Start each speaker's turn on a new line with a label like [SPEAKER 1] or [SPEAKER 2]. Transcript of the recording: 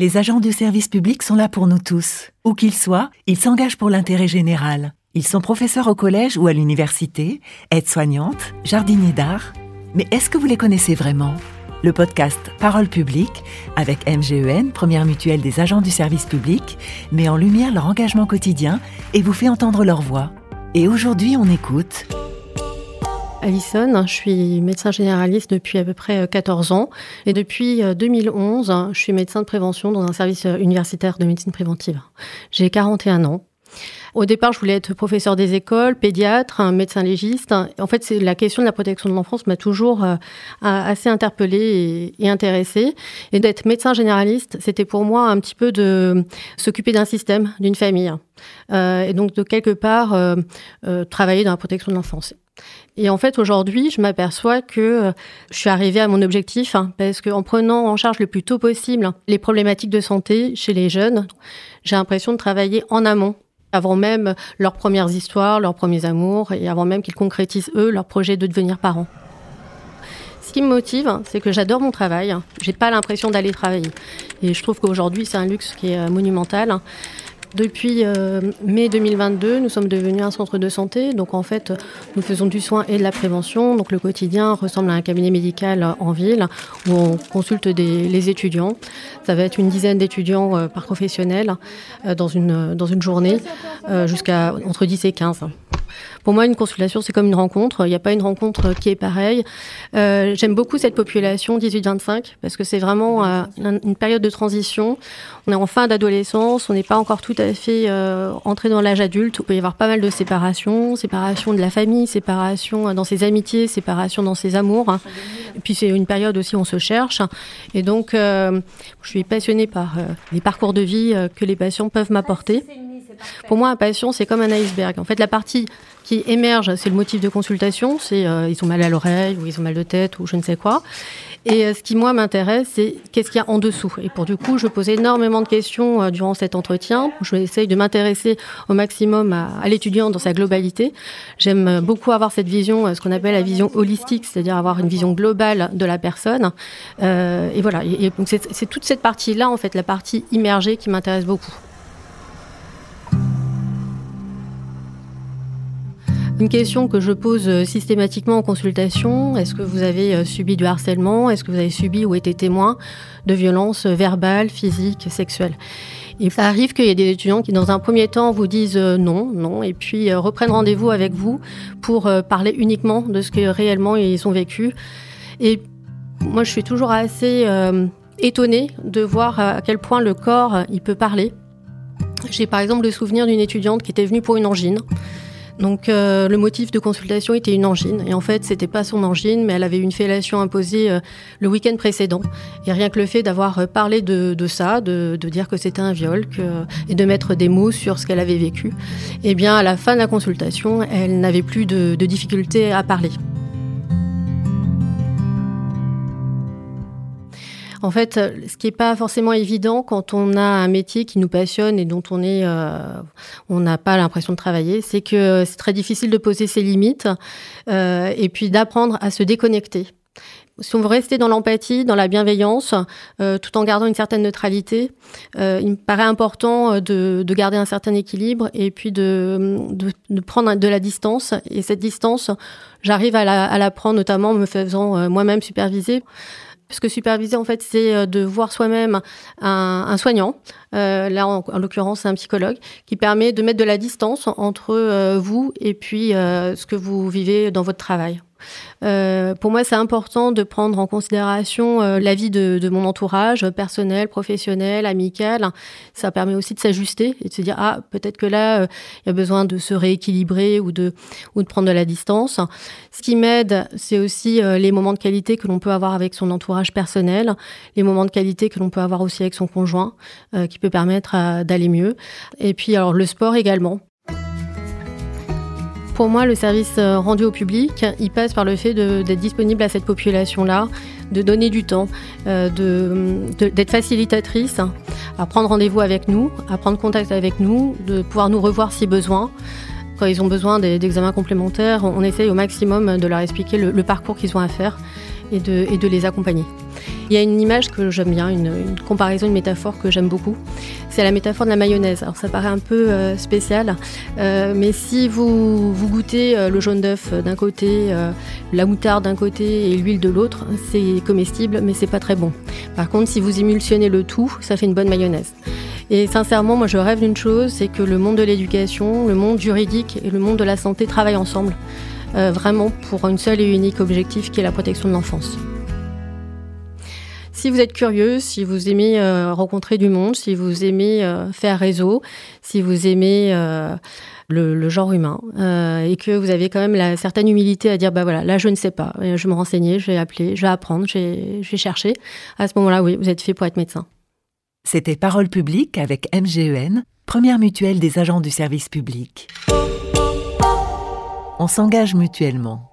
[SPEAKER 1] Les agents du service public sont là pour nous tous. Où qu'ils soient, ils s'engagent pour l'intérêt général. Ils sont professeurs au collège ou à l'université, aides-soignantes, jardiniers d'art. Mais est-ce que vous les connaissez vraiment? Le podcast Parole publique, avec MGEN, première mutuelle des agents du service public, met en lumière leur engagement quotidien et vous fait entendre leur voix. Et aujourd'hui, on écoute
[SPEAKER 2] Alison, je suis médecin généraliste depuis à peu près 14 ans et depuis 2011, je suis médecin de prévention dans un service universitaire de médecine préventive. J'ai 41 ans. Au départ, je voulais être professeur des écoles, pédiatre, médecin légiste. En fait, c'est la question de la protection de l'enfance m'a toujours euh, assez interpellée et, intéressée. Et d'être médecin généraliste, c'était pour moi un petit peu de s'occuper d'un système, d'une famille. Euh, et donc de quelque part euh, travailler dans la protection de l'enfance. Et en fait, aujourd'hui, je m'aperçois que je suis arrivée à mon objectif hein, parce qu'en prenant en charge le plus tôt possible les problématiques de santé chez les jeunes, j'ai l'impression de travailler en amont avant même leurs premières histoires, leurs premiers amours, et avant même qu'ils concrétisent, eux, leur projet de devenir parents. Ce qui me motive, c'est que j'adore mon travail. J'ai pas l'impression d'aller travailler. Et je trouve qu'aujourd'hui, c'est un luxe qui est euh, monumental. Depuis euh, mai 2022, nous sommes devenus un centre de santé. Donc en fait, nous faisons du soin et de la prévention. Donc le quotidien ressemble à un cabinet médical en ville où on consulte des, les étudiants. Ça va être une dizaine d'étudiants euh, par professionnel euh, dans, une, journée jusqu'à entre 10 et 15. Pour moi, une consultation, c'est comme une rencontre. Il n'y a pas une rencontre qui est pareille. J'aime beaucoup cette population 18-25 parce que c'est vraiment une période de transition. On est en fin d'adolescence, on n'est pas encore tout à fait euh, entré dans l'âge adulte. Il peut y avoir pas mal de séparations, séparation de la famille, séparation dans ses amitiés, séparation dans ses amours. Et puis c'est une période aussi où on se cherche. Et donc, euh, je suis passionnée par euh, les parcours de vie euh, que les patients peuvent m'apporter. Pour moi, un patient, c'est comme un iceberg. En fait, la partie qui émerge, c'est le motif de consultation, c'est euh, ils ont mal à l'oreille ou ils ont mal de tête ou je ne sais quoi. Et euh, ce qui moi m'intéresse, c'est qu'est-ce qu'il y a en dessous. Et pour du coup, je pose énormément de questions euh, durant cet entretien. Je essaye de m'intéresser au maximum à, à l'étudiant dans sa globalité. J'aime beaucoup avoir cette vision, ce qu'on appelle la vision holistique, c'est-à-dire avoir une vision globale de la personne. et voilà. Et, donc c'est toute cette partie-là, en fait, la partie immergée, qui m'intéresse beaucoup. Une question que je pose euh, systématiquement en consultation, est-ce que vous avez euh, subi du harcèlement? Est-ce que vous avez subi ou été témoin de violences verbales, physiques, sexuelles? Et ça arrive qu'il y ait des étudiants qui, dans un premier temps, vous disent euh, non, non, et puis reprennent rendez-vous avec vous pour parler uniquement de ce que réellement ils ont vécu. Et moi, je suis toujours assez étonnée de voir à quel point le corps, il peut parler. J'ai par exemple le souvenir d'une étudiante qui était venue pour une angine. Donc euh, le motif de consultation était une angine et en fait c'était pas son angine mais elle avait une fellation imposée euh, le week-end précédent et rien que le fait d'avoir euh, parlé de, ça, de, dire que c'était un viol que, et de mettre des mots sur ce qu'elle avait vécu, eh bien à la fin de la consultation elle n'avait plus de, de difficulté à parler. En fait, ce qui n'est pas forcément évident quand on a un métier qui nous passionne et dont on est, euh, on n'a pas l'impression de travailler, c'est que c'est très difficile de poser ses limites euh, et puis d'apprendre à se déconnecter. Si on veut rester dans l'empathie, dans la bienveillance, euh, tout en gardant une certaine neutralité, euh, il me paraît important de, de, garder un certain équilibre et puis de, de, de, prendre de la distance. Et cette distance, j'arrive à la, à la prendre notamment en me faisant euh, moi-même superviser. Puisque superviser, en fait, c'est euh, de voir soi-même un, un, soignant, euh, là en, en l'occurrence un psychologue, qui permet de mettre de la distance entre euh, vous et puis ce que vous vivez dans votre travail. Euh, pour moi, c'est important de prendre en considération euh, la vie de, mon entourage personnel, professionnel, amical. Ça permet aussi de s'ajuster et de se dire ah peut-être que là euh, il y a besoin de se rééquilibrer ou de ou de prendre de la distance. Ce qui m'aide, c'est aussi les moments de qualité que l'on peut avoir avec son entourage personnel, les moments de qualité que l'on peut avoir aussi avec son conjoint, qui peut permettre d'aller mieux. Et puis alors le sport également pour moi, le service euh, rendu au public, il passe par le fait d'être disponible à cette population-là, de donner du temps, euh, d'être facilitatrice, à prendre rendez-vous avec nous, à prendre contact avec nous, de pouvoir nous revoir si besoin. Quand ils ont besoin d'examens complémentaires, on essaye au maximum de leur expliquer le, parcours qu'ils ont à faire et de les accompagner. Il y a une image que j'aime bien, une, comparaison, une métaphore que j'aime beaucoup. C'est la métaphore de la mayonnaise. Alors ça paraît un peu euh, spécial, euh, mais si vous, goûtez euh, le jaune d'œuf d'un côté, la moutarde d'un côté et l'huile de l'autre, c'est comestible, mais c'est pas très bon. Par contre, si vous émulsionnez le tout, ça fait une bonne mayonnaise. Et sincèrement, moi je rêve d'une chose, c'est que le monde de l'éducation, le monde juridique et le monde de la santé travaillent ensemble, vraiment pour une seule et unique objectif qui est la protection de l'enfance. Si vous êtes curieux, si vous aimez euh, rencontrer du monde, si vous aimez euh, faire réseau, si vous aimez euh, le, genre humain et que vous avez quand même la certaine humilité à dire bah voilà là je ne sais pas, je vais me renseigner, je vais appeler, je vais apprendre, je vais, chercher. À ce moment-là, oui, vous êtes fait pour être médecin.
[SPEAKER 1] C'était Parole publique avec MGEN, première mutuelle des agents du service public. On s'engage mutuellement.